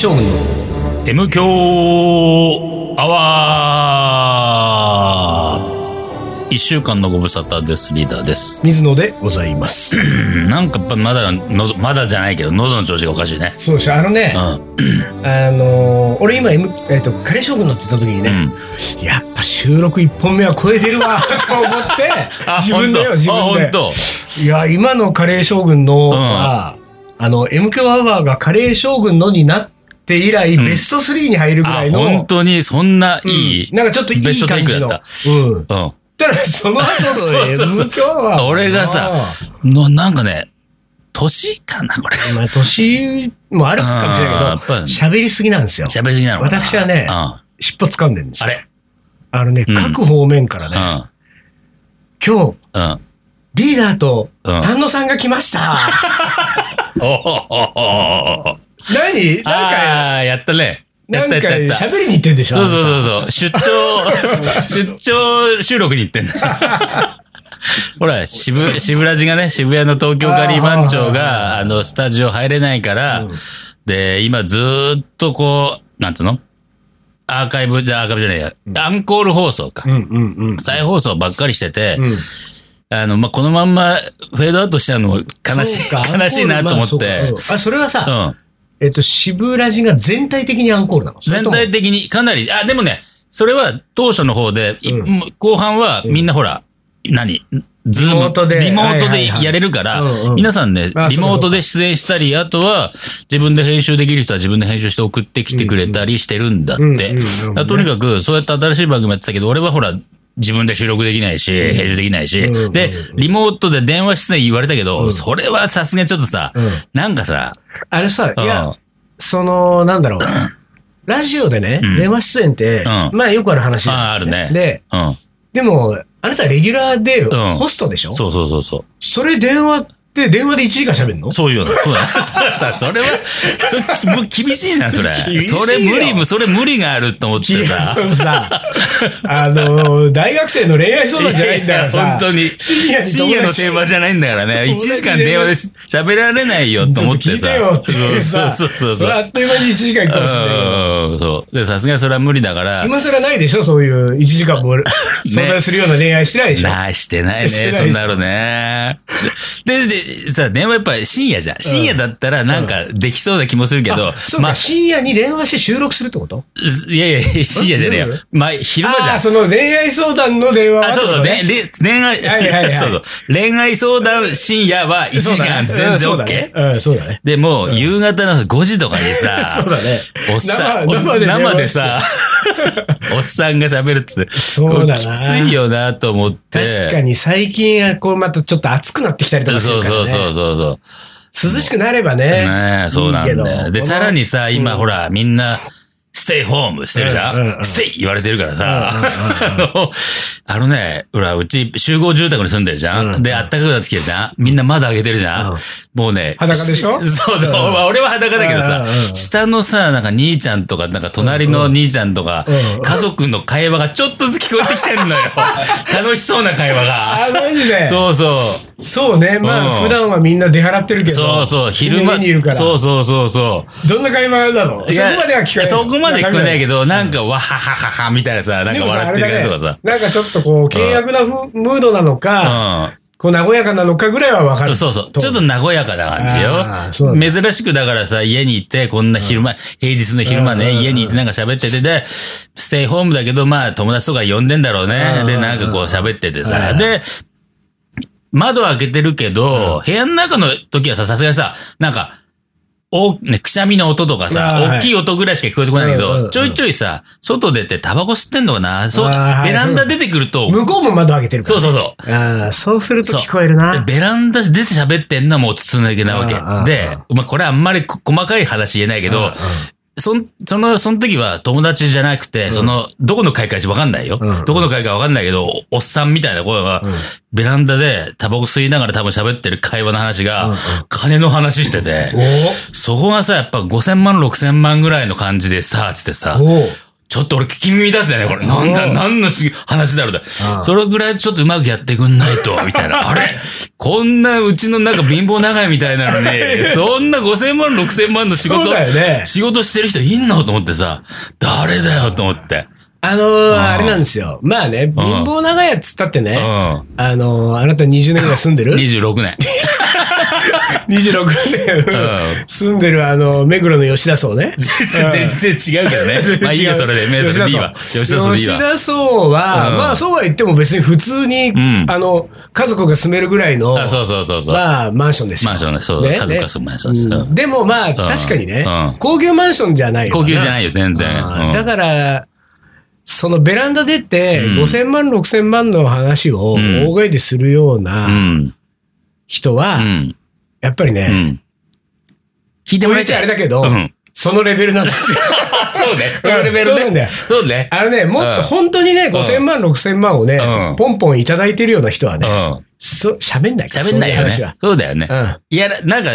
将軍の M 強アワー一週間のご無沙汰です。リーダーです。水野でございます。なんかまだ、のまだじゃないけど、喉の調子がおかしいね。そうでしょ、あのね、うん。あのー俺今、M えっ、と、カレー将軍のって言った時にね、うん。やっぱ収録1本目は超えてるわ、と思って、自分でよ、自あ、分で。いや、今のカレー将軍のは、あの、M 響アワーがカレー将軍のになって以来、んベスト3に入るぐあらい、の、本当にそんないい、うんなんかちょっといいベストテイ感じの。クだっうん。た。うん。ただ、その後の M 響アワー。俺がさ、の、なんかね、年かな、これ。まあ、年もあるかもしれないけど、喋りすぎなんですよ。喋りすぎなの私はね尻尾掴んでるんですよ。れ？あのね、うん各方面からね、うん。今日、うん。リーダーとうん丹野さんが来ました。何？なんか、ああ、やったね。やなんか。喋りに行ってんでしょそうそうそうそう。出張、出張収録に行ってんだ。ほら、渋、渋ラジがね、渋谷の東京カリー番長あが、あの、スタジオ入れないから、うんで、今ずーっとこう、なんつうの？アーカイブじゃ、アーカイブじゃないや、アンコール放送か。うんうんうん。再放送ばっかりしてて、うんあの、まあ、このまんまフェードアウトしちゃうのも悲しい、悲しいなと思って、あ、それはさ、うん。えっと、渋ラジが全体的にアンコールなの？全体的にかなり、あ、でもね、それは当初の方で、いうん。後半はみんなほら、何？ズームリモートで。リモートでやれるからうんうん、皆さんねあ、リモートでそ出演したり、あとは自分で編集できる人は自分で編集して送ってきてくれたりしてるんだって。とにかく、そうやって新しい番組やってたけど、俺はほら、自分で収録できないし、編集できないし。で、リモートで電話出演言われたけど、それはさすがにちょっとさうん、なんかさ、あれさ、いやうん、その、なんだろう。ラジオでね、うん。電話出演って、ん。まあよくある話。ああ、あるね。で、うん。でも、あなたレギュラーでん。ホストでしょ、そうそうそうそう。それ電話って、電話で1時間喋るの？そういうの。そうだ。さ、それは、それ、もう厳しいな、それ。それ無理、それ無理があると思ってさ。あのさ、あの、大学生の恋愛相談じゃないんだからさ。本当に。深夜に深夜の電話じゃないんだからね。1時間電話で喋られないよと思ってさ。そうそうそうそう。れあっという間に1時間かもしそう。で、さすがにそれは無理だから。今更ないでしょ？そういう1時間も 相談するような恋愛してないでしょ、なしてないね、そんなのね。で、で、さ、電話やっぱり深夜じゃん。深夜だったらなんかできそうな気もするけどあ、そうか、まあ、深夜に電話して収録するってこと？いやいや、深夜じゃねえよ。まあ、昼間じゃん。その恋愛相談の電話はあ、そうそう、ね、れ恋愛、はいはいはいそうそう。恋愛相談深夜は1時間全然 OK。ねうん、そうだね。でも、夕方の5時とかにさ、そうだね。おっさん、生でさ、おっさんが喋るっつって、そうだな。こきついよなと思って。確かに最近はこうまたちょっと暑くなってきたりとそうそうかするから、ね。そうそうそう。涼しくなればね。ねえ、そうなんだよ。で、さらにさ、今、うん。ほら、みんな、ステイホームしてるじゃうんうんうん。んステイ言われてるからさ、うんうんうん あの、ね、ほら、うち集合住宅に住んでるじゃうんんで、あったかくなってきてるじゃん。みんな窓開けてるじゃうんんもうね。裸でしょ？そうそう。うんまあ俺は裸だけどさ下のさ、なんか兄ちゃんとか、なんか隣の兄ちゃんとか家族の会話がちょっとずつ聞こえてきてるのよ。楽しそうな会話が。あ、マジで？そうそう。そうね。まうんあ、普段はみんな出払ってるけど。そうそう、昼間にいるから。そうそうそうそう。どんな会話なの？そこまでは聞こえない。そこまで聞こえないけど。ど、なんか、わははははみたいなさ、なんか笑ってるあれだね感じとかさ。。なんかちょっとこう、険悪なふムードなのか、こう、和やかなのかぐらいはわかる。うん。そうそう。ちょっと和やかな感じよ。珍しくだからさ、家にいて、こんな昼間、平日の昼間ね、うんうんうん家にいてなんか喋ってて、で、ステイホームだけど、まあ、友達とか呼んでんだろうねう。んで、なんかこう喋っててうさ。んで、窓開けてるけど、部屋の中の時はさ、さすがにさ、なんか、お、ね、くしゃみの音とかさ、はい大きい音ぐらいしか聞こえてこないんだけど、ちょいちょいさ、外出てタバコ吸ってんのかなそう、ベランダ出てくると、向こうも窓開けてるから。そうそうそう。ああ、そうすると聞こえるでな。ベランダ出て喋ってんのはもう筒抜けなわけ。で、まあこれあんまりこ細かい話言えないけど、そん、その、その時は友達じゃなくて、その、どこの会かわかんないよ。うん。どこの会かわかんないけど、おっさんみたいな声が、ベランダでタバコ吸いながら多分喋ってる会話の話が、うんうん。金の話してて、お。そこがさ、やっぱ5000万、6000万ぐらいの感じでさ、つってさ、おおちょっと俺聞き耳出すよね、これ。なんだ、うん何のし話だろうだ。うんそれぐらいちょっとうまくやってくんないと、みたいな。あれ？こんなうちのなんか貧乏長いみたいなのに、そんな5000万、6000万の仕事ね。仕事してる人いんの？と思ってさ、誰だよと思って。あのー、あれなんですよ。まあね、貧乏長屋っつったってね、うん。あのー、あなた20年ぐらい住んでる？26年。?26 年。ん。住んでるあの、目黒の吉田荘ね。全然違うけどね。まあいいよ、それで。吉田さん D は。吉田荘。は、うん。まあそうは言っても別に普通に、ん。あの、家族が住めるぐらいの、あ、そうそうそうそう。まあマンションですよ。マンションね。そう家族が住むマンションです。うん。でもまあ確かにね、うん。高級マンションじゃないよ高級じゃないよ、全然。だから、そのベランダ出て、うん。5000万、6000万の話をん。大声でするようう。なん。人は、うん。やっぱりね、うん。聞いてもらいたい。あれだけど、うんそのレベルなんですよ。そうね。そのレベルそうなんだよね。そうね。あのね、もっと本当にね、5000万、6000万をね、うんポンポンいただいてるような人はね、うん。そ喋んない喋んないよねそうだよね。うんいや、なんか、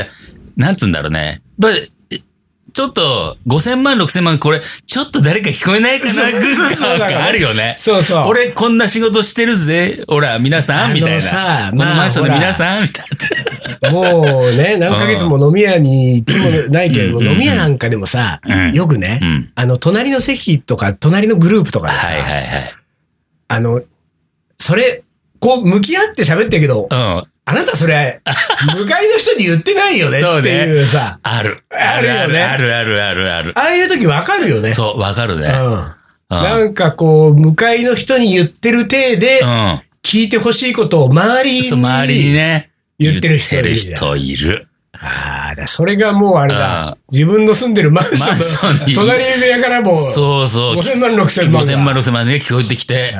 なんつうんだろうね。ちょっと、5000万、6000万、これ、ちょっと誰か聞こえないかな、ぐらいあるよね。そうそう。俺、こんな仕事してるぜ。ほら、皆さん、みたいな。さこのまあマンションの皆さん、みたいな。もうね、何ヶ月も飲み屋に行ってもないけれど、うん飲み屋なんかでもさ、うんよくね、うんあの、隣の席とか、隣のグループとかでさ。あの、それ、こう、向き合って喋ってるけど、うん。あなたそれ、向かいの人に言ってないよねっていうさ、ある。あるよねあるあるあるある。ああいう時わかるよね。そう、わかるね。うん。うんなんかこう、向かいの人に言ってる体で、うん。聞いてほしいことを周りにそう、周りにね。言ってる人いる言じゃんってる人いる。ああ、だそれがもうあれうんだ。自分の住んでるマンションの隣部屋からもう、そうそう。5000万、6000万が。5000万、6000万が聞こえてきて、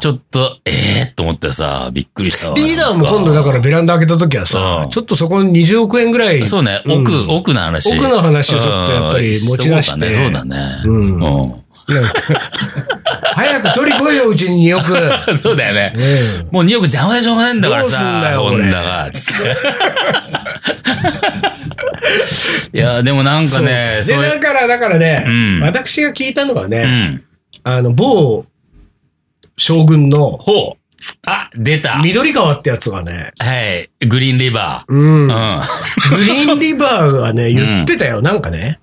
ちょっと、ええー、と思ってさ、びっくりしたわ。リーダーも今度だからベランダ開けた時はさう、んちょっとそこに20億円ぐらい。そうね、うん奥、奥の話。奥の話をちょっとやっぱり持ち出してうんそうだね、そうだね。うんうなんか 早く取り来いよ、うちに2億。ん。そうだよね。うんもう2億邪魔でしょうがないんだからどうすんさ、だよこれホンダが、つって。いや、でもなんかね、で、だから、だからね、うん私が聞いたのはうね、ん。あの、某将軍のほう。あ、出た。緑川ってやつがね、はい。グリーンリバうん。ー。グリーンリバーがね、言ってたよ。なんかね。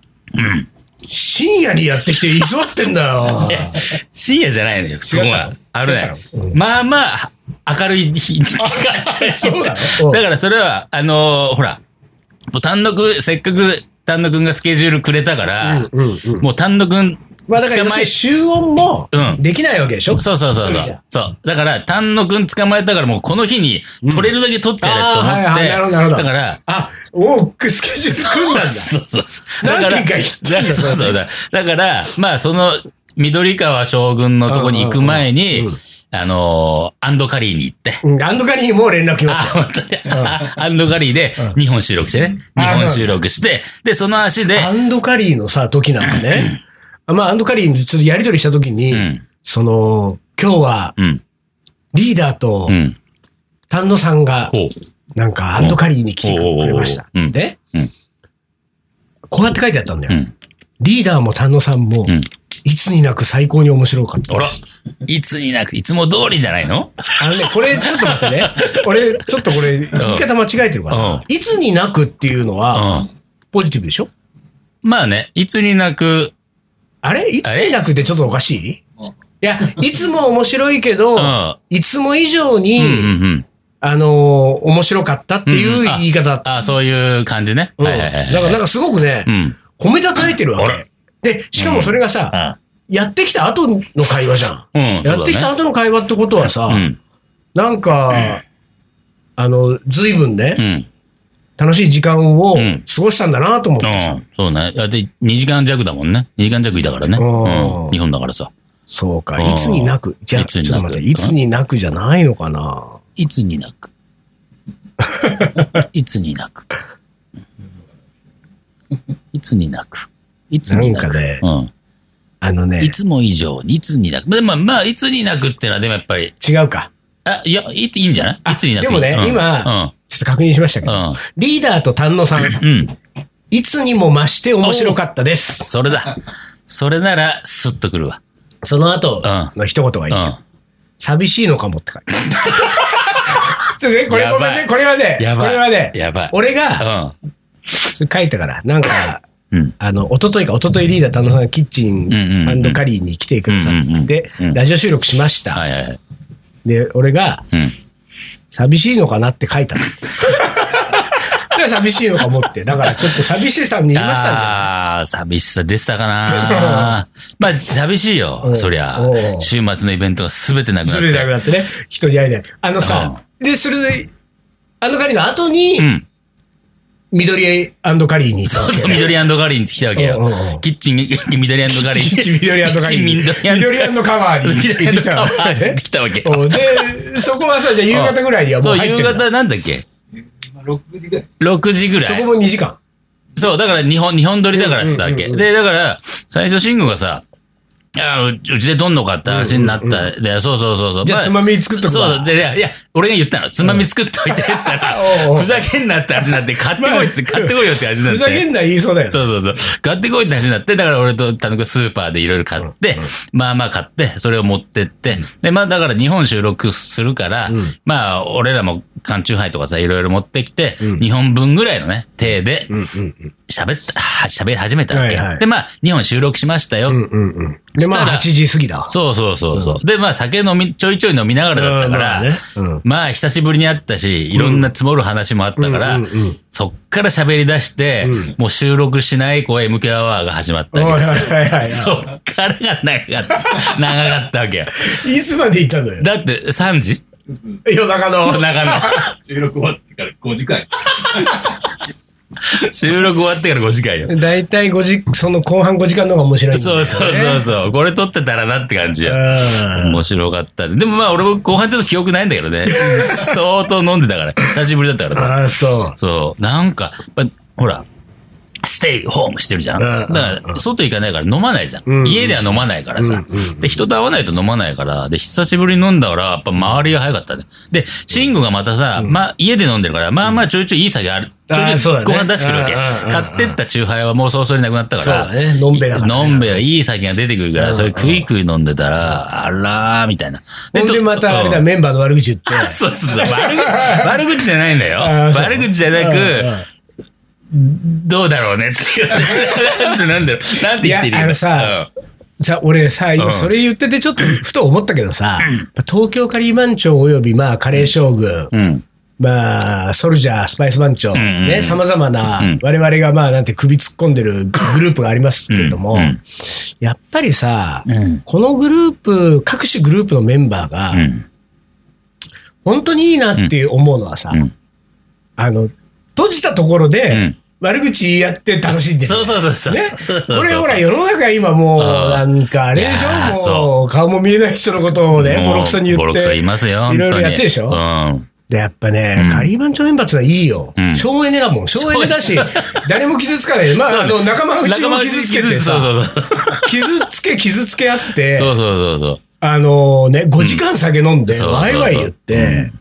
深夜にやってきて居座ってんだよ。深夜じゃないのよ、そこは。ある違っね。まあまあ、明るい日に近い。そうなの？だからそれは、あのーほら、もう単独、せっかく単独がスケジュールくれたから、うんうんうんもう単独まあだから集音もうんできないわけでしょ、そうそうそうそいいじゃんう。そう。だから、丹野くん捕まえたからもうこの日に取れるだけ取ってやれと思って。あーはいはいなるほどなるほどだから、あ、おうスケジュール組んだんだ。そうそうそう。何件か行ったんだそうそうだ。だから、まあ、その、緑川将軍のとこに行く前にうんうんうん、あのーアンドカリーに行って、うん、アンドカリーにも連絡来まあ、したよ。本当に。アンドカリーでうん2本収録してね。あ2本収録して、で、その足で、アンドカリーのさ、時なんかね。あまあ、アンドカリーにちょっとやりとりした時に、うんその、今日はうん、リーダーとうん。丹野さんが。なんかアンドカリーに来てくれました。うんで、うんこうやって書いてあったんだよ。うん。リーダーも丹野さんも、うん。いつになく最高に面白かったあらいつになく、いつも通りじゃないの？あのね、これちょっと待ってね。俺、ちょっとこれ、言い方間違えてるかうんな。いつになくっていうのうは、ん。ポジティブでしょ？まあね、いつになく、あれ？いつになくってちょっとおかしい？いや、いつも面白いけどうん、いつも以上にうん、うんうん。あのー、面白かったっていううんあ言い方。あ、そういう感じね。うん。だからなんかすごくねう、ん。褒めたたえてるわけ。で、しかもそれがさ、やってきた後の会話じゃん。うん。やってきた後の会話ってことはさう、ん。なんか、あの、ずいぶんねう、ん。楽しい時間をうん過ごしたんだなと思ってさ。うん。そうね。だって2時間弱だもんね。2時間弱いたからね。うんうん。日本だからさ。そうか。うんいつになく？じゃあ、いつになく？いつになくじゃないのかな？いつにな く？いつになく？いつになく？いつになく。ねうん。あのねい、つも以上に、いつになく？まあ、まあ、まあ、いつになくってのは、でもやっぱり、違うか。あ、いや、いついいんじゃない？あいつになく？でもねうん今ちょっと確認しましたけど、うん。リーダーと丹野さん、うん。うん。いつにも増して面白かったです。それだ。それなら、スッとくるわ。その後の一言がいい。うん。寂しいのかもって書いてある。ちょっとね、これやばいごめんね、これはね、やばいこれはね、やばい俺がうん。書いたから、なんか、うん。あの、一昨日か、一昨日リーダー丹野さんがキッチうんうんうんンカリーに来てくださうんうんうんってうん、ラジオ収録しました。はいはいはい。で、俺が、うん。寂しいのかなって書いた 寂しいのかもって。だからちょっと寂しさに言いましたんじゃああー、寂しさでしたかな。まあ、寂しいよう。んそりゃ。週末のイベントが全てなくなっそれなくて。なってね、人に会えない。あのさ、で、それで、あのカリーの後にう、ん。緑カリーに行ったそうそう。緑ガリーに来たわけうんうんうよん。キッチン、緑ガリー。キッチン緑カリー。キッチン緑緑カバーに緑行ってきたカバわけねーに 来たわけで、そこはさ、じゃあ夕方ぐらいにはもそう入ってるんだ。方なんだっけ？6時ぐらい。?6 時ぐらい。そこも2時間。そう、だから日本、日本撮りだからって言ったわけ。うんうんうんで、だから、最初、シングがさ、いや、うちうちで撮んのかって話になった。で、そうそうそうそう。じゃあつまみ作っとくわそうそう。で、いやいや、俺が言ったの。つまみ作っといてって言ったらふざけんなって話になって、買ってこいって、買ってこいよって話になって。ふざけんな言いそうだよね。そうそうそう。買ってこいって話になって、だから俺と田中スーパーでいろいろ買って、まあまあ買って、それを持ってって、で、まあだから日本収録するから、まあ俺らも缶チューハイとかさ、いろいろ持ってきて、日本分ぐらいのね、手で。喋った、は喋り始めたわけ。で、まあ日本収録しましたよ。で、まあそしたら8時過ぎだわ。そうそうそうそう。で、まあ酒飲み、ちょいちょい飲みながらだったから、うんまあ久しぶりに会ったし、いろんな積もる話もあったから、そっから喋り出して、うんもう収録しないこう MK アワーが始まったわけですよ。はいはいはいはい そっからが長かった。長かったわけよ。いつまでいたのよ？だって3時？夜中の。長野。収録終わってから5時間。収録終わってから5時間よ。だいたい5時、その後半5時間の方が面白いね。そうそうそうそう。これ撮ってたらなって感じよ。うん面白かった。でもまあ俺も後半ちょっと記憶ないんだけどね。相当飲んでたから。久しぶりだったからさ。ああ、そう。そう。なんか、まほら、ステイホームしてるじゃん。うんだから、外行かないから飲まないじゃん。うん家では飲まないからさ、で、人と会わないと飲まないから、で、久しぶりに飲んだから、やっぱ周りが早かったね。で、シングがまたさ、まあ、家で飲んでるから、まあまあちょいちょいいい酒ある。ちょいちょいご飯出してくるわけ。買ってったチューハイはもう早々になくなったから。そうだねのんべらねのんべえがいい酒が出てくるから、うんそれ食い食い飲んでたら、あらー、みたいな。でとまたあれだ、うんメンバーの悪口言って。そうそうそう。悪口、悪口じゃないんだよ。悪口じゃなく、どうだろうね っていう。なんだろう。なんて言ってるいやあのささ、俺さ、今それ言っててちょっとふと思ったけどさ、東京カリー番長およびまあカレー将軍、うん。うん。まあ、ソルジャー、スパイス番長、んうんね、様々なうん、我々がまあ、なんて首突っ込んでるグループがありますけれども、うんうんやっぱりさ、うんこのグループ、各種グループのメンバーがう、ん。本当にいいなっていう思うのはさ、うんあの、閉じたところうでん、悪口言い合って楽しんでる。そうそうそうそう。ねこれほら、世の中今もう、うんなんか、あれでしょ？もそうう、顔も見えない人のことをね、ボロクソに言って。ボロクソ言いますよ。いろいろやってるでしょ？うん。で、やっぱね、うんカリーマンチョメンバーってのはいいようん。省エネだもん。省エネだし、誰も傷つかない。まあ、あの、仲間内を傷つけてうそうそう。傷つけ、傷つけ合って、そうそうそうそう。あのね、5時間酒飲んで、ワイワイ言って、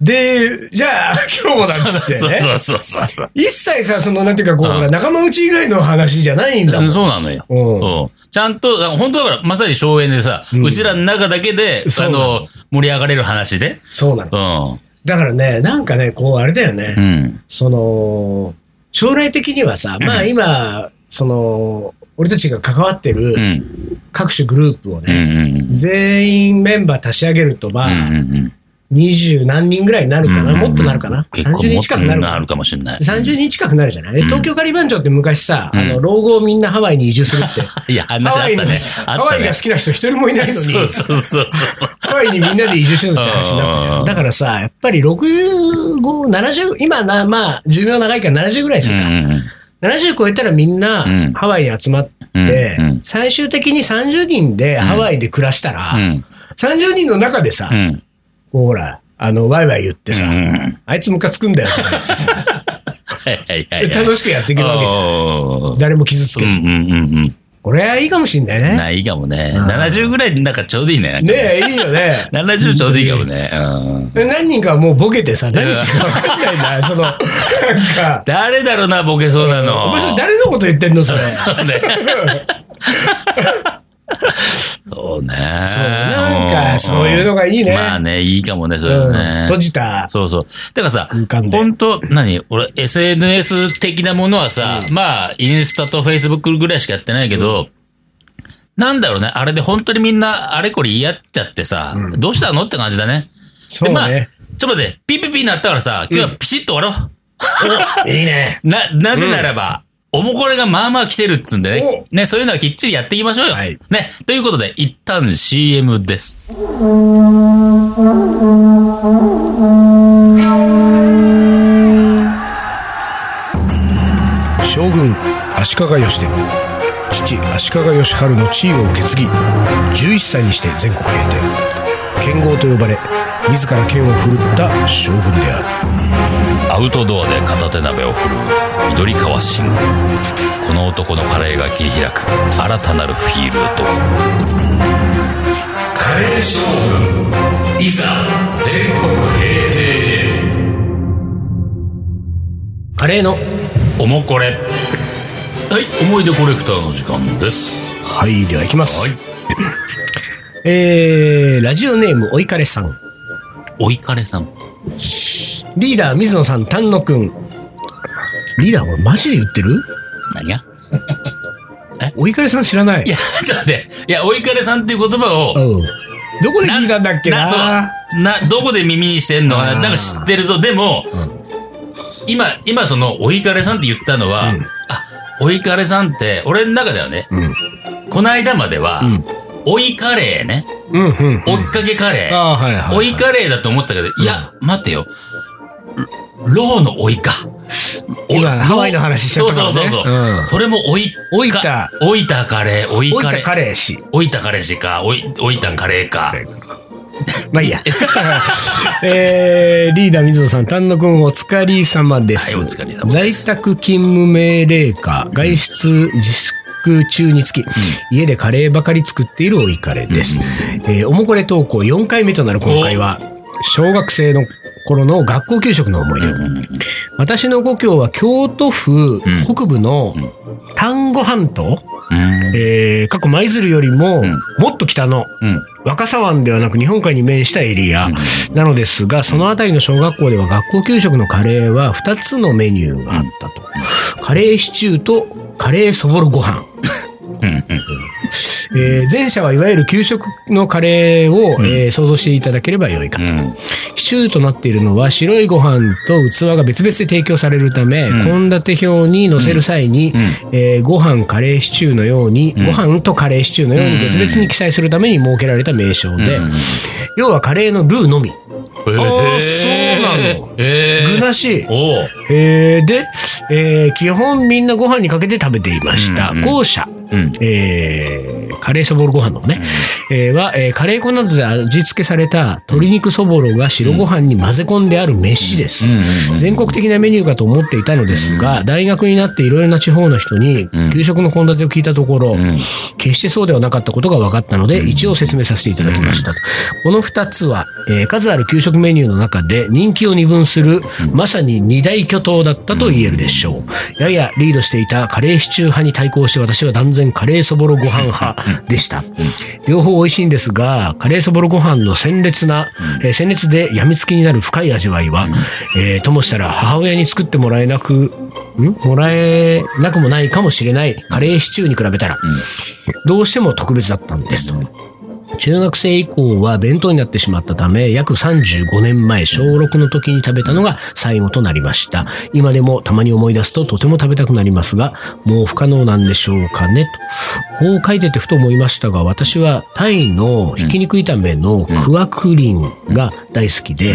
で、じゃあ、今日もなんつってね。そうそうそうそう。一切さ、その、なんていうか、こう、うん仲間内以外の話じゃないんだもん。そうなのよ。うんうんちゃんと、だから本当だから、まさに荘園でさ、うちらの中だけで、あそうなのの、盛り上がれる話で。そうなの。うん。だからね、なんかね、こう、あれだよね。うん。その、将来的にはさ、まあ今、その、俺たちが関わってるうん。各種グループをうん。うね、ん。全員メンバー足し上げると、まうん。うあ、ん。二十何人ぐらいになるかな、もっとなるかな？30人近くなるかな？る。かもしれない。30人近くなるじゃない、で東京カリバン長って昔さ、うんあの、老後をみんなハワイに移住するって。いや、ハワイに、話あったね。あハワイねが好きな人一人もいないのに、そうそうそうそう。ハワイにみんなで移住しようって話になったじゃ。うんんだからさ、やっぱり65、70、今な、まあ、寿命長いから70ぐらいでするか。うん70超えたらみんなうんハワイに集まって、うんうん最終的に30人でハワイで暮らしたら、うん30人の中でさ、うん。こうほら、あの、ワイワイ言ってさ、うんあいつムカつくんだよ楽しくやっていけるわけじゃん。誰も傷つけず。うんうんうんうん。これはいいかもしんないね。ないかもね。うん70ぐらいなんかちょうどいいね。ねえ、いいよね。70ちょうどいいかもね。うん。で何人かはもうボケてさ、何言ってるか分かんないな、その、なんか、誰だろうな、ボケそうなの。お前それ誰のこと言ってんのそれ。そうね。そうね。そうなんかそういうのがいいねまあね、いいかもね、そういううんのね。閉じた。そうそう。だからさ本当何？俺、SNS 的なものはさ、まあ、インスタとフェイスブックぐらいしかやってないけど、なんだろうね、あれで本当にみんなあれこれ言い合っちゃってさ、どうしたのって感じだね。そうね。ちょっと待って、ピッピッピになったからさ、今日はピシッと終わろう。いいね。な、なぜならば、おもこれがまあまあ来てるっつうんでね。ね、そういうのはきっちりやっていきましょうよ。はいね。ということで、一旦 CM です。将軍足利義で父足利義晴の地位を受け継ぎ11歳にして全国平定剣豪と呼ばれ自ら剣を振るった将軍であるアウトドアで片手鍋を振るう緑川信吾。この男のカレーが切り開く。新たなるフィールド。カレー将軍いざ全国平定カレーのおもこれ。はい思い出コレクターの時間です。はいでは行きます、はい。えー、ラジオネームおいかれさん。おいかれさんリーダー水野さん丹野くん。リーダーこれマジで言ってる？何が？おいかれさん知らない？いやちょっと待って。いやおいかれさんっていう言葉をうん。どこで聞いたんだっけな？な、どこで耳にしてんのかな？なんか知ってるぞ。でも、今、今その、おいかれさんって言ったのは、うん。あ、おいかれさんって、俺の中ではね、うん。この間までは、うん。おいカレーね、うんうん追っかけカレー、ああはいはい、はい、おいカレーだと思ってたけど、いや、待ってよ。ローのおいか。お今ハワイの話しちゃったからねそうそうそうそう。うんそれもおいか。おいた。おいたカレー、おいカレー。カレーしおいたカレーしか、おい、おいたカレーか。まあいいや。えー、リーダー水野さん、丹野くんお疲れ様です。はいお疲れ様です在宅勤務命令下、外出自粛中につき、家でカレーばかり作っているおいカレーです。えーおもこれ投稿4回目となる今回は、小学生の頃の学校給食の思い出。私の故郷は京都府北部の丹後半島、うん。えー、過去舞鶴よりもんもっと北のうん。若狭湾ではなく日本海に面したエリアなのですが、そのあたりの小学校では学校給食のカレーは2つのメニューがあったと。カレーシチューとカレーそぼろご飯。うん。うん。えー前者はいわゆる給食のカレーを、えー想像していただければよいかと。うん。シチューとなっているのは白いご飯と器が別々で提供されるためん献立、表に載せる際に、えーご飯カレーシチューのように、ご飯とカレーシチューのように別々に記載するために設けられた名称で、要はカレーのルーのみ。えー、そうなのえー、具なし。えーで、えー基本みんなご飯にかけて食べていました。うんうん後者、うん。えーカレーそぼろご飯のね、えーは、えーカレー粉などで味付けされた鶏肉そぼろが白ご飯に混ぜ込んである飯です。うんうんうん全国的なメニューかと思っていたのですが、大学になっていろいろな地方の人にうん。給食の献立を聞いたところ、ん。決してそうではなかったことが分かったので、一応説明させていただきましたと。この二つは、えー数ある給食メニューの中で人気を二分する、まさに二大巨頭だったと言えるでしょう。ややリードしていたカレーシチュー派に対抗して私は断然カレーそぼろご飯派でした。両方美味しいんですが、カレーそぼろご飯の鮮烈な、えー鮮烈で病みつきになる深い味わいは、えーともしたら母親に作ってもらえなく、ん？もらえなくもないかもしれないカレーシチューに比べたら、どうしても特別だったんですと。中学生以降は弁当になってしまったため、約35年前、小6の時に食べたのが最後となりました。今でもたまに思い出すととても食べたくなりますが、もう不可能なんでしょうかね、と。こう書いててふと思いましたが、私はタイのひき肉炒めのクワクリンが大好きで、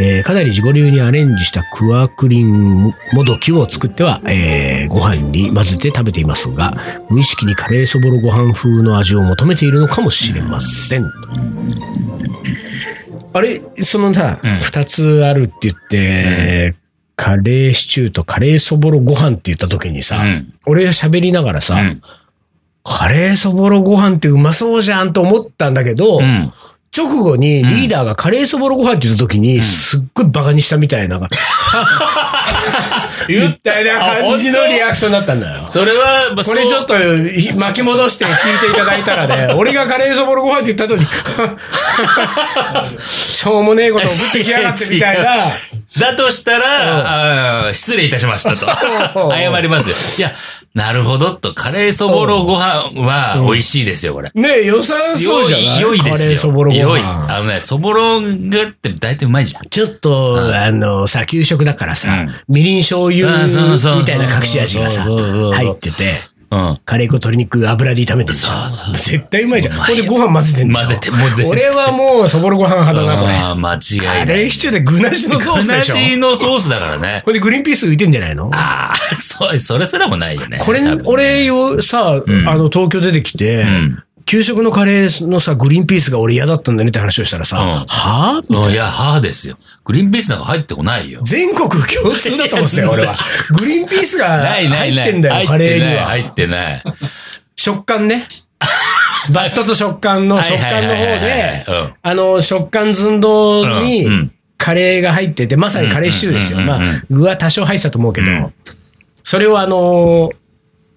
えーかなり自己流にアレンジしたクワクリンもどきを作っては、えーご飯に混ぜて食べていますが、無意識にカレーそぼろご飯風の味を求めているのかもしれません。あれ、そのさ、二、つあるって言って、カレーシチューとカレーそぼろご飯って言った時にさ、うん。俺が喋りながらさ、うん。カレーそぼろご飯ってうまそうじゃんと思ったんだけど、うん。直後にリーダーがカレーそぼろご飯って言った時に、すっごいバカにしたみたいな、み 言ったいな感じのリアクションだったんだよ。それは、まあこれちょっと巻き戻して聞いていただいたらね、俺がカレーそぼろご飯って言った後に、しょうもねえこと送ってきやがってみたいな。だとしたら、失礼いたしましたと。謝りますよ。いや、なるほどと、カレーそぼろご飯は美味しいですよ、これ。ねえ、良さそうじゃない？良いですよ。カレーそぼろご良い。飯。あのね、そぼろがって大体うまいじゃん。ちょっと、あの、さ、給食だからさ、みりん醤油みたいな隠し味がさ、入ってて、うん。カレー粉、鶏肉、油で炒めてるじゃん絶対うまいじゃん。うまいよほんでご飯混ぜてんだよ混ぜてもう絶対俺はもうそぼろご飯派だな、これ。あー間違いカない。レーシチューで具なしのソースでしょ？具なしのソースだからね。ほんでグリーンピース浮いてんじゃないの？ああ、そう、それすらもないよね。これ多分、ね俺よ、さ、あの、東京出てきて、ん給食のカレーのさ、グリーンピースが俺嫌だったんだねって話をしたらさ、うんはぁうんいや、母ですよ。グリーンピースなんか入ってこないよ。全国共通だと思ってたよ、俺は。グリーンピースがないないない。入ってんだよ、カレーには。入ってない。食感ね。バットと食感の 食感の方でうん、あの、食感寸胴にカレーが入ってて、まさにカレーシチューですよ。まあ具は多少入ってたと思うけどん、それをあの、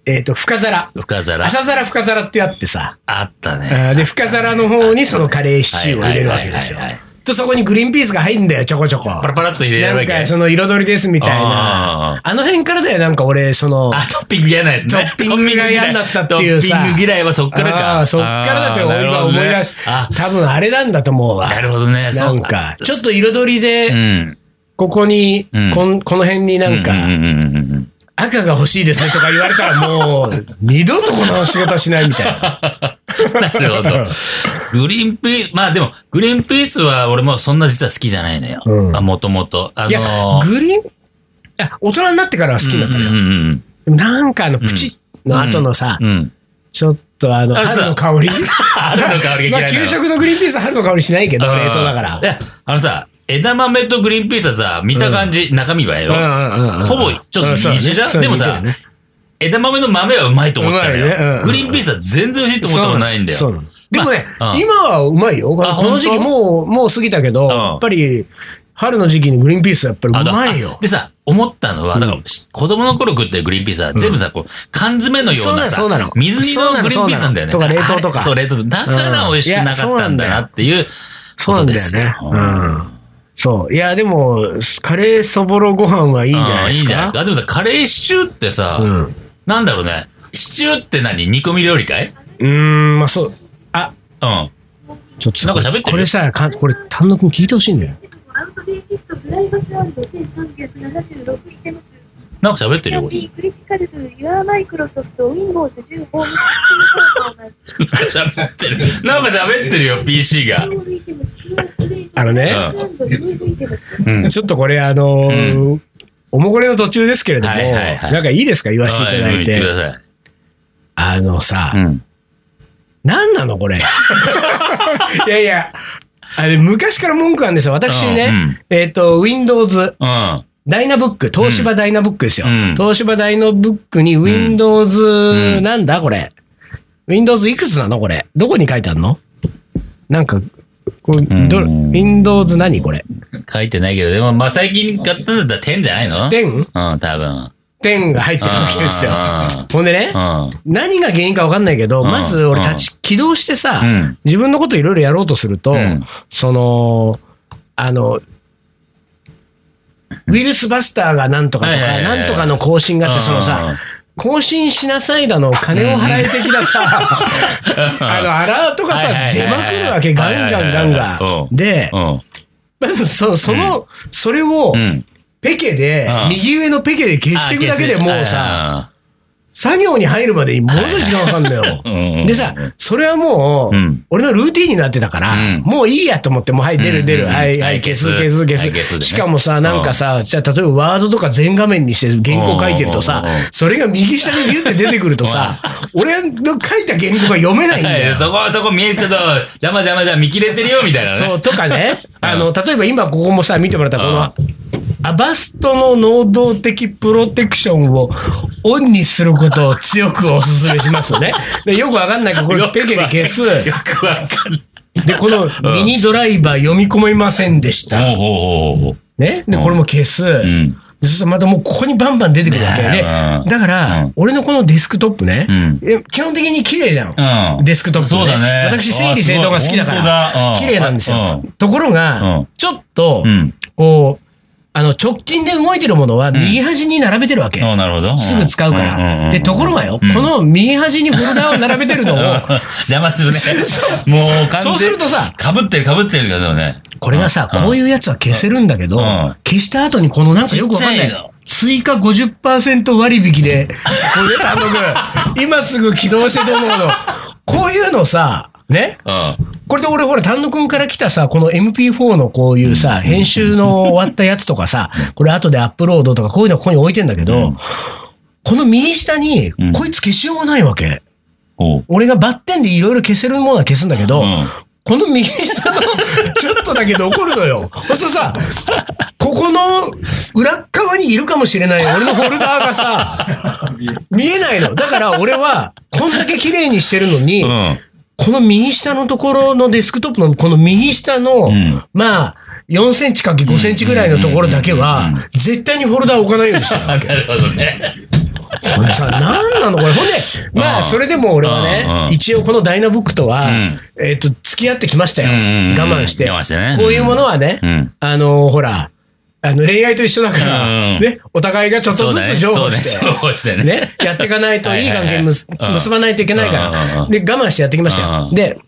えっと、深皿。深皿。朝皿深皿ってあってさ、あったね。で、深皿の方にそのカレーシチューを入れるわけですよ。と、そこにグリーンピースが入んだよ、ちょこちょこ。パラパラっと入れるわけ。なんか、その彩りですみたいあな。あの辺からだよ、なんか俺、その、あ、トッピング嫌なやつね。トッピングが嫌になったっていうさトッピング嫌いはそっからあか。ーそっからだって今あーなるほど思いね出しあ、多分あれなんだと思うわ。なるほどね。なそうんか、ちょっと彩りで、うん。ここに、うんこの辺になんか、赤が欲しいですねとか言われたらもう、二度とこの仕事はしないみたいな。なるほど。グリーンピース、まあでも、グリーンピースは俺もそんな実は好きじゃないのよ。うんあもともと。あのいや、グリーン、あ、大人になってからは好きになったのよ。うんなんかあの、プチッの後のさ。ちょっとあの、春の香り 春の香りが嫌いなのまあ、給食のグリーンピースは春の香りしないけど、冷凍だからい。や、あのさ、枝豆とグリーンピースはさ、見た感じ、中身はよ。ほぼちょっと一緒じゃん？でもさ、枝豆の豆はうまいと思ったのよ。ね。うんグリーンピースは全然美味しいと思ったことないんだよ。でもね、今はうまいよ。こあの時期もう、もう過ぎたけど、ん。やっぱり、春の時期にグリーンピースはやっぱりうまいよ。でさ、思ったのは、だから、子供の頃食ってるグリーンピースは、全部さ、こう、缶詰のようなさ水煮のグリーンピースなんだよね。とか冷凍とか。そう、冷凍だから美味しくなかったんだなっていうそうなんだよね。うん。そう。いや、でも、カレーそぼろご飯はいいんじゃないですか？いいんじゃないですか。あでもさ、カレーシチューってさ、うん。なんだろうね。シチューって何？煮込み料理かい？うーん、まあそう。あ、うん。ちょっとなんか喋ってる？これさ、かこれ、丹野くん聞いてほしいんだよ。アウトデーキットプライバシー1376いてます。なんか喋ってるよ、これ。クリティカルトゥ Your Microsoft Windows 10ホームシステム喋ってる。なんか喋ってるよ、PC が。あのね、うん。ちょっとこれ、あのーおもこれの途中ですけれども、はいはいはいなんかいいですか？言わせていただはいい。言っててください。あのさ、うん。何なのこれ？いやいや、あれ、昔から文句あるんですよ。私ね、えっ、と、Windows、うん。ダイナブック、東芝ダイナブックですよ。うん東芝ダイナブックに Windows、なんだこれ？Windows いくつなのこれ？どこに書いてあるの？なんか、これ Windows 何これ？書いてないけど、でも、まあ、最近買ったんだったら10じゃないの？10? うん、多分。10が入ってるわけですようん。ほんでね、うん。何が原因か分かんないけど、うんまず俺立ち、起動してさ、うん自分のこといろいろやろうとすると、うんその、あの、ウイルスバスターがなんとかとか、なんとかの更新があって、そのうんさ、更新しなさいだの、金を払え的なさ、あの、アラートがさ出まくるわけ、ガンガンガンガン。うん。で、うん。まずそその、それをう、ん。ペケでう、ん。右上のペケで消していくだけでもうさ、作業に入るまでにものすごい時間かかるんだよ。うんでさ、それはもう、うん。俺のルーティンになってたから、うん。もういいやと思って、もうはい、出る出る、うんはい、は、はいい消す消す消す。しかもさ、なんかさ、じゃあ例えばワードとか全画面にして原稿書いてるとさそれが右下にビュって出てくるとさ、俺の書いた原稿が読めないんだよ。そこ、そこ見え、ちょっと、邪魔邪魔じゃ見切れてるよ、みたいなね。そう、とかね、あの、例えば今ここもさ、見てもらったらこの、アバストの能動的プロテクションをオンにすることを強くお勧めしますね。でよくわかんないけど、これペケで消す。よくわかんない。で、このミニドライバー読み込めませんでした。ね。で、これも消す。うん。でそしたらまたもうここにバンバン出てくるわけで、ねうんだから、うん俺のこのデスクトップね、基本的に綺麗じゃん。うんデスクトップ、そうだね私、整理整頓が好きだから、ん綺麗なんですよ。うんところが、うんちょっと、うん。こう、あの、直近で動いてるものは右端に並べてるわけ。あなるほど。すぐ使うから。んで、ところがよ、うんこの右端にフォルダを並べてるのを、邪魔するね。もう完全そうするとさかぶってるかぶってるからね。これがさ、こういうやつは消せるんだけど、うん消した後にこのなんかよくわかんない。追加50%割引で、これ頼む。今すぐ起動してどうのこうの。こういうのさ、ね？うん。これで俺ほら、丹野くんから来たさ、この MP4 のこういうさ、編集の終わったやつとかさ、これ後でアップロードとかこういうのここに置いてんだけど、この右下にうん、こいつ消しようがないわけ。俺がバッテンでいろいろ消せるものは消すんだけど、うんこの右下の ちょっとだけ残るのよ。そうするとさ、ここの裏っ側にいるかもしれない俺のフォルダーがさ、見えないの。だから俺は、こんだけ綺麗にしてるのに、うん。この右下のところのデスクトップのこの右下の、んまあ、4センチかけ5センチぐらいのところだけは絶対にフォルダー置かないようにしてるわけ。なるほどね。これさ、なんなのこれ。ほんで、まあ、うんそれでも俺はね、ん一応このダイナブックとはうん、えっと、付き合ってきましたよ。我慢して。こういうものはねうん、あの、ほら、あの、恋愛と一緒だから、うんね、お互いがちょっとずつ譲歩して、ねやっていかないといい関係結ばないといけないから、うんで、我慢してやってきましたよう。んで、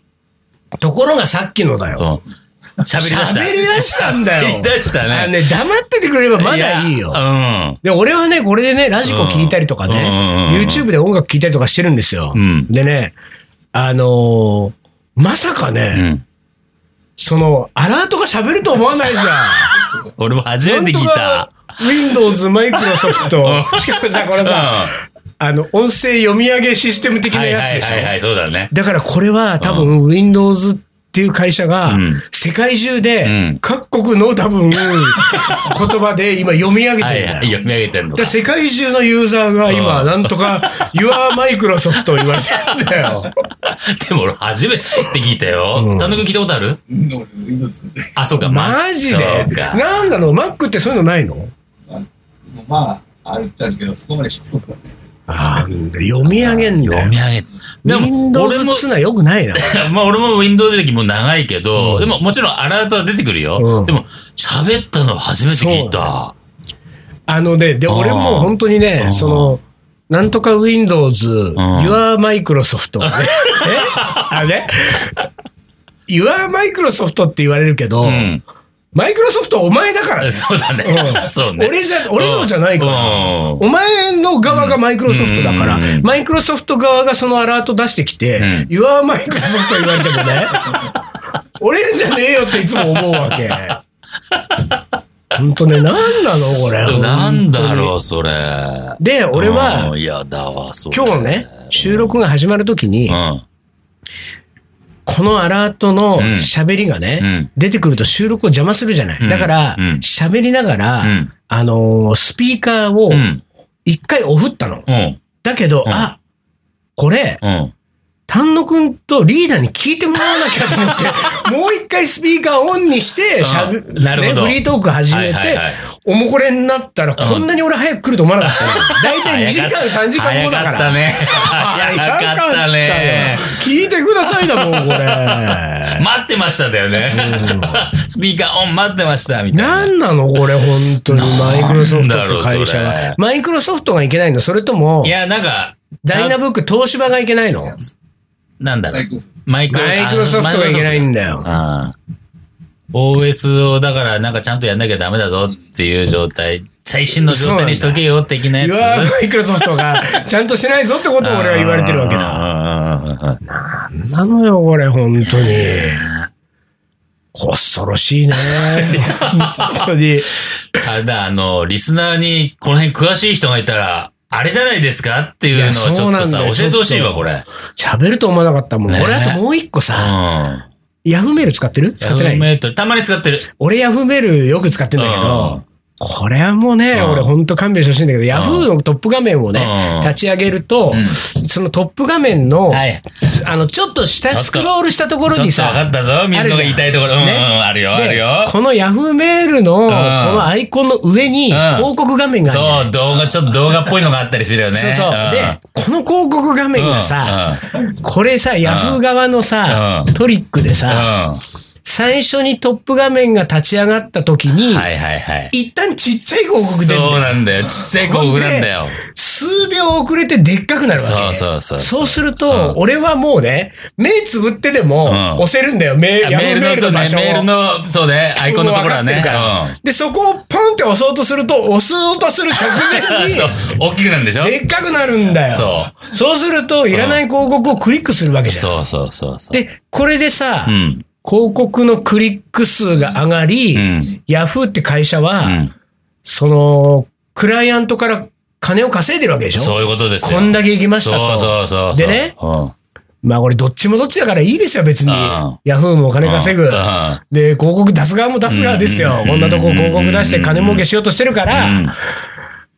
ところがさっきのだよ。うん喋り出した。喋り出したんだよ。喋り出したねあのね、黙っててくれればまだいいよ。やで、俺はね、これでね、ラジコ聞いたりとかね、YouTube で音楽聞いたりとかしてるんですよ。うんでね、あのーまさかね、ん。その、アラートが喋ると思わないじゃん。俺も初めて聞いた。。Windows、Microsoft。しかもさ、これさ、あの、音声読み上げシステム的なはいやつでしょ。はいはいはい、そうだね。だからこれは多分 Windows っていう会社がうん世界中うでん各国の多分 言葉で今読み上げてはいはい、るんだよ。読み上げてんのか。で世界中のユーザーが今うんなんとか Your Microsoft と言われてるんだよ。でも俺初めて聞いたうん。よ単独聞いたことある？うん俺 Windows で。あ、そうか。マジで？なんなの ?Mac ってそういうのないの？まあ、あるっちゃあるけど、そこまでしつこくはね。あー読み上げんだよ。読み上げて。でも、Windows 俺もっ、つうのはよくないな。まあ俺も Windows 歴も長いけど、でももちろんアラートは出てくるよ。うんでも、喋ったの初めて聞いた。あのね、で、俺も本当にねその、なんとか Windows、Your Microsoft ね。え？あれ？ね Your Microsoft って言われるけど、うん。マイクロソフトはお前だからね。そうだね。うんそうね。俺じゃ、俺のじゃないから。うんお前の側がマイクロソフトだからうん、マイクロソフト側がそのアラート出してきて、うん Your Microsoft 言われてもね、俺じゃねえよっていつも思うわけ。本当ね、なんなのこれ。なんだろう、それ。で、俺はうん、いやだわ。今日ね、収録が始まるときにう、ん。このアラートのうん喋りがね、うん出てくると収録を邪魔するじゃない。うんだからうん、喋りながら、うんあのースピーカーをうん。一回オフったの。うん。だけど、うんあ、これ、うん。丹野くんとリーダーに聞いてもらわなきゃと思って、もう一回スピーカーオンにして、ね、フリートーク始めて、おもこれになったら、こんなに俺早く来ると思わなかったね。だいたい2時間、3時間後だから。早かったね。早かったね。聞いてくださいだもん、これ。待ってましただよね。スピーカーオン待ってました、みたいな。なんなのこれ、本当に。マイクロソフトって会社それは。マイクロソフトがいけないのそれともい、や、なんか、ダイナブック東芝がいけないの？なんだろうマイクロソフトがいけないんだよ。OS をだからなんかちゃんとやんなきゃダメだぞっていう状態、最新の状態にしとけよ的なやつ。マイクロソフトがちゃんとしないぞってことを俺は言われてるわけだ。だ。なのよ、これ、本当に。恐ろしいね。本当に。あれだ、あの、リスナーにこの辺詳しい人がいたら、あれじゃないですかっていうのをちょっとさ、教えてほしいわ、これ。喋ると思わなかったもん。ね俺、あともう一個うさ、ん。ヤフーメール使ってる？使ってない？ヤフーメートたまに使ってる。俺ヤフーメールよく使ってんだけど、これはもうね、うん俺本当勘弁してほしいんだけど、ヤフーのトップ画面をね、うん立ち上げると、そのトップ画面の、はい。あの、ちょっと下スクロールしたところにさ、ちょっと分かったぞ。水野が言いたいところ。ねあるよ、あるでよ。このヤフーメールの、このアイコンの上にん広告画面があるそう、動画、ちょっと動画っぽいのがあったりするよね。そうそう。んで、この広告画面がさ、これさ、ヤフー側のさ、うんトリックでうん。さ、うん。最初にトップ画面が立ち上がった時に、はいはいはい。一旦ちっちゃい広告出るんそうなんだよ。ちっちゃい広告なんだよ。数秒遅れてでっかくなるわけ。そうそうそうそうすると、俺はもうね、目つぶってでもん押せるんだよ、メーあル、の。メールの、そうね、アイコンのところはね。で、そこをポンって押そうとすると、押そうとする直前に、大きくなるんでしょ？でっかくなるんだよ。そう。そうすると、いらない広告をクリックするわけじゃん。そうそうそうそう。で、これでさ、うん。広告のクリック数が上がり、うん。ヤフーって会社は、うん。その、クライアントから金を稼いでるわけでしょ？そういうことですよ。こんだけ行きましたと。そうそうそう。でねうん。まあこれどっちもどっちだからいいですよ、別にうん。ヤフーもお金稼ぐ。で、広告出す側も出す側ですよう。んこんなとこ広告出して金儲けしようとしてるから、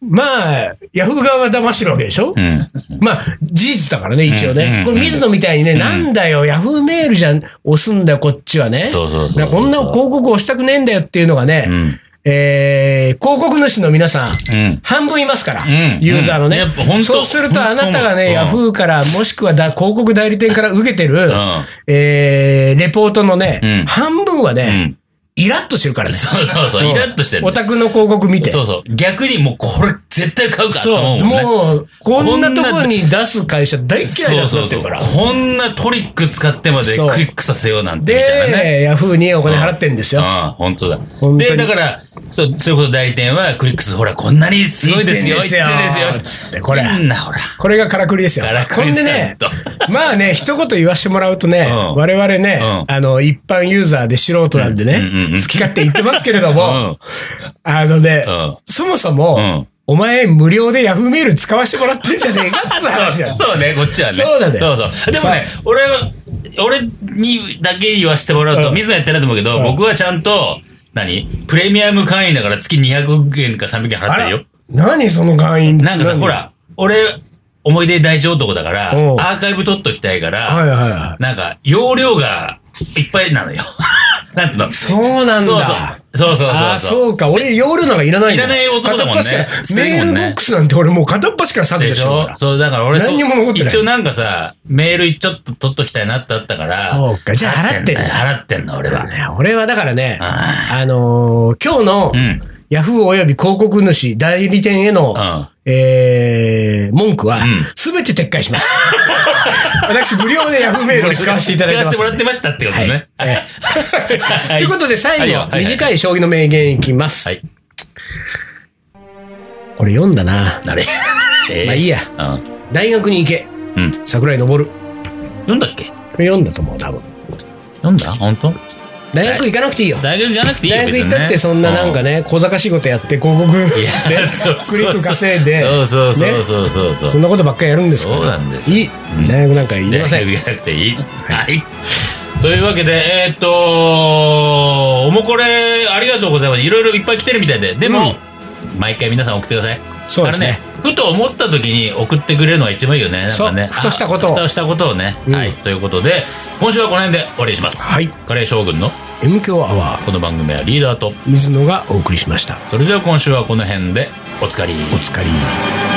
まあ、ヤフー側が騙してるわけでしょ？うん。まあ、事実だからね、一応うんね。これ水野みたいにね、なんだよ、ヤフーメールじゃん押すんだよ、こっちはね。こんな広告押したくねえんだよっていうのがね、うん。えー、広告主の皆さん、うん。半分いますから、んユーザーのね。そうすると、あなたがね、ヤフーから、もしくはだ広告代理店から受けてる、んえー、レポートのね、うん半分はね、うん。イラッとしてるからね。そうそうそう。イラッとしてるオ。タクの広告見て。そうそう。逆にもうこれ絶対買うかと思そううもんね。もう、こんなところに出す会社大嫌いだと思ってるから。こんなトリック使ってまでクリックさせようなんてみたいなね。で、ヤフーにお金払ってんですよ。うん、本当だ。本当にで、だから、そう、そういうこと代理店はクリックス、ほら、こんなにすごいですよ、言ってんですよ。つって、これ。みんな、ほら。これがからくりですよ。からくりほんでねまあね、一言言わしてもらうとね、うん。我々ね、うん。あの、一般ユーザーで素人なんでね、好き勝手言ってますけれども、うん。あのね、うん。そもそも、うん。お前無料でヤフーメール使わせてもらってんじゃねえかっつう話なんです そうそうね、こっちはね。そうなんだよ。そうそう。でもね、俺は、俺にだけ言わせてもらうと、うん。水野やってないと思うけど、うん。僕はちゃんと、何？プレミアム会員だから月200円か300円払ってるよ。何その会員？なんかさ、何？ほら、俺、思い出大事男だから、アうんーカイブ取っときたいから、はいはいはい。なんか、容量がいっぱいなのよ。なんつうの？そうなんだ。そうそう。そうそうああ、そうそう。そうか。俺、夜なんかいらないいらない男だもんねメールボックスなんて俺もう片っ端から削除でししてるから。ょそう、だから俺何にも残ってない一応なんかさ、メールちょっと取っときたいなってあったから、そうかじゃあ払ってんだよ払ってんの、俺は。ね俺はだからね、ああのー今日のうん。ヤフーおよび広告主代理店への、うんえー、文句はん、すべて撤回します。私、無料でヤフーメールを使わせていただいてます使わせても。らってましたってことね。いということで、最後、短い将棋の名言いきます。はい。これ読んだな。あれ？え ーまあいいや。うん。大学に行け。うん。桜井昇読んだっけ？れ読んだと思う、多分。読んだ？本当？大学行かなくていいよ。大学行かなくていいよ大学行ったってそんななんかね。ね、小賢しいことやって広告でクリック稼いで、そうそうそうねそうそうそう。そんなことばっかりやるんですから。そうなんですよいい。大学なんかいりません。大学行かなくていい。はい。というわけで、えーっと、おもこれ、ありがとうございます。いろいろいっぱい来てるみたいで。でも、毎回皆さん送ってください。そうですね。ふと思った時に送ってくれるのが一番いいよね。なんかね。ふとしたことをあふとしたことをね。うんはい。ということで、今週はこの辺で終わりにします。はい。カレー将軍の M 強アワー、この番組はリーダーと、水野がお送りしました。それでは今週はこの辺でおつかり。お疲れ。